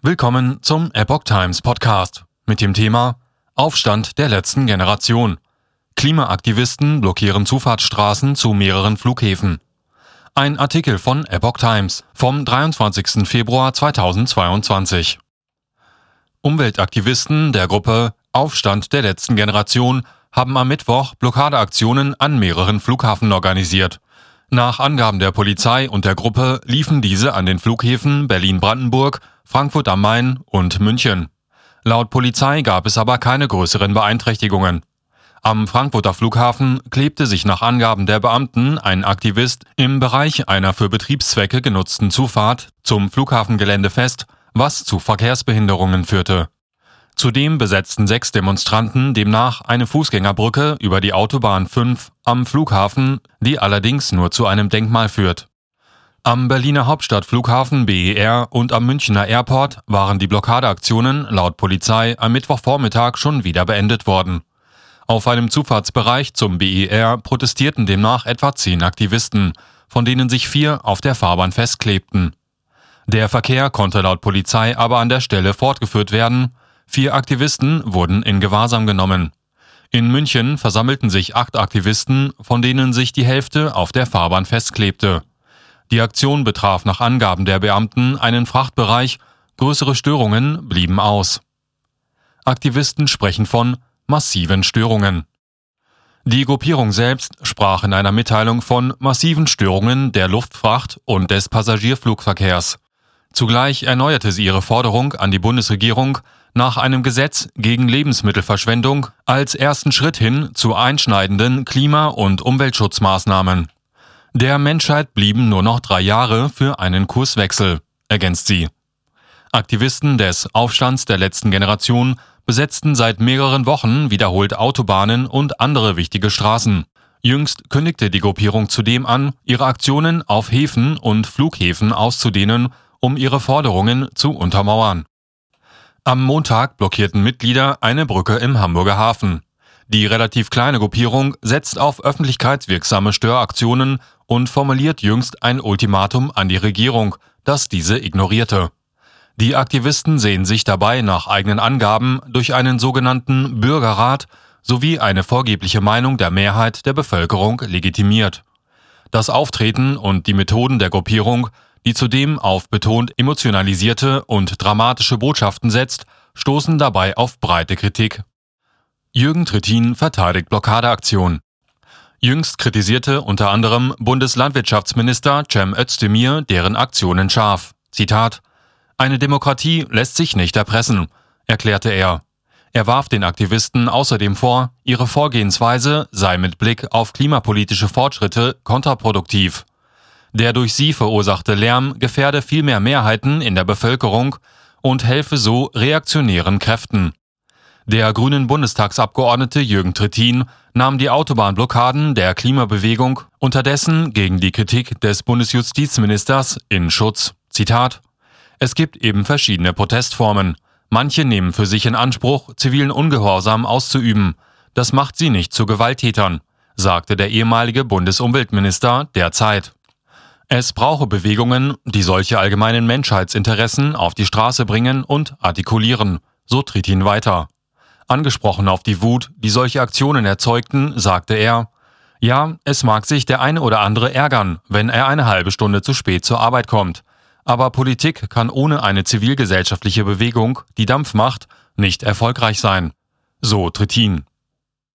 Willkommen zum Epoch Times Podcast mit dem Thema Aufstand der letzten Generation. Klimaaktivisten blockieren Zufahrtsstraßen zu mehreren Flughäfen. Ein Artikel von Epoch Times vom 23. Februar 2022. Umweltaktivisten der Gruppe Aufstand der letzten Generation haben am Mittwoch Blockadeaktionen an mehreren Flughafen organisiert. Nach Angaben der Polizei und der Gruppe liefen diese an den Flughäfen Berlin-Brandenburg, Frankfurt am Main und München. Laut Polizei gab es aber keine größeren Beeinträchtigungen. Am Frankfurter Flughafen klebte sich nach Angaben der Beamten ein Aktivist im Bereich einer für Betriebszwecke genutzten Zufahrt zum Flughafengelände fest, was zu Verkehrsbehinderungen führte. Zudem besetzten sechs Demonstranten demnach eine Fußgängerbrücke über die Autobahn 5 am Flughafen, die allerdings nur zu einem Denkmal führt. Am Berliner Hauptstadtflughafen BER und am Münchner Airport waren die Blockadeaktionen laut Polizei am Mittwochvormittag schon wieder beendet worden. Auf einem Zufahrtsbereich zum BER protestierten demnach etwa zehn Aktivisten, von denen sich vier auf der Fahrbahn festklebten. Der Verkehr konnte laut Polizei aber an der Stelle fortgeführt werden. Vier Aktivisten wurden in Gewahrsam genommen. In München versammelten sich acht Aktivisten, von denen sich die Hälfte auf der Fahrbahn festklebte. Die Aktion betraf nach Angaben der Beamten einen Frachtbereich, größere Störungen blieben aus. Aktivisten sprechen von massiven Störungen. Die Gruppierung selbst sprach in einer Mitteilung von massiven Störungen der Luftfracht und des Passagierflugverkehrs. Zugleich erneuerte sie ihre Forderung an die Bundesregierung nach einem Gesetz gegen Lebensmittelverschwendung als ersten Schritt hin zu einschneidenden Klima- und Umweltschutzmaßnahmen. Der Menschheit blieben nur noch drei Jahre für einen Kurswechsel, ergänzt sie. Aktivisten des Aufstands der letzten Generation besetzten seit mehreren Wochen wiederholt Autobahnen und andere wichtige Straßen. Jüngst kündigte die Gruppierung zudem an, ihre Aktionen auf Häfen und Flughäfen auszudehnen, um ihre Forderungen zu untermauern. Am Montag blockierten Mitglieder eine Brücke im Hamburger Hafen. Die relativ kleine Gruppierung setzt auf öffentlichkeitswirksame Störaktionen und formuliert jüngst ein Ultimatum an die Regierung, das diese ignorierte. Die Aktivisten sehen sich dabei nach eigenen Angaben durch einen sogenannten Bürgerrat sowie eine vorgebliche Meinung der Mehrheit der Bevölkerung legitimiert. Das Auftreten und die Methoden der Gruppierung, die zudem auf betont emotionalisierte und dramatische Botschaften setzt, stoßen dabei auf breite Kritik. Jürgen Trittin verteidigt Blockadeaktion. Jüngst kritisierte unter anderem Bundeslandwirtschaftsminister Cem Özdemir deren Aktionen scharf. Zitat Eine Demokratie lässt sich nicht erpressen, erklärte er. Er warf den Aktivisten außerdem vor, ihre Vorgehensweise sei mit Blick auf klimapolitische Fortschritte kontraproduktiv. Der durch sie verursachte Lärm gefährde vielmehr Mehrheiten in der Bevölkerung und helfe so reaktionären Kräften. Der grünen Bundestagsabgeordnete Jürgen Trittin nahm die Autobahnblockaden der Klimabewegung unterdessen gegen die Kritik des Bundesjustizministers in Schutz. Zitat Es gibt eben verschiedene Protestformen. Manche nehmen für sich in Anspruch, zivilen Ungehorsam auszuüben. Das macht sie nicht zu Gewalttätern, sagte der ehemalige Bundesumweltminister der Zeit. Es brauche Bewegungen, die solche allgemeinen Menschheitsinteressen auf die Straße bringen und artikulieren, so Trittin weiter. Angesprochen auf die Wut, die solche Aktionen erzeugten, sagte er, ja, es mag sich der eine oder andere ärgern, wenn er eine halbe Stunde zu spät zur Arbeit kommt. Aber Politik kann ohne eine zivilgesellschaftliche Bewegung, die Dampf macht, nicht erfolgreich sein. So Trittin.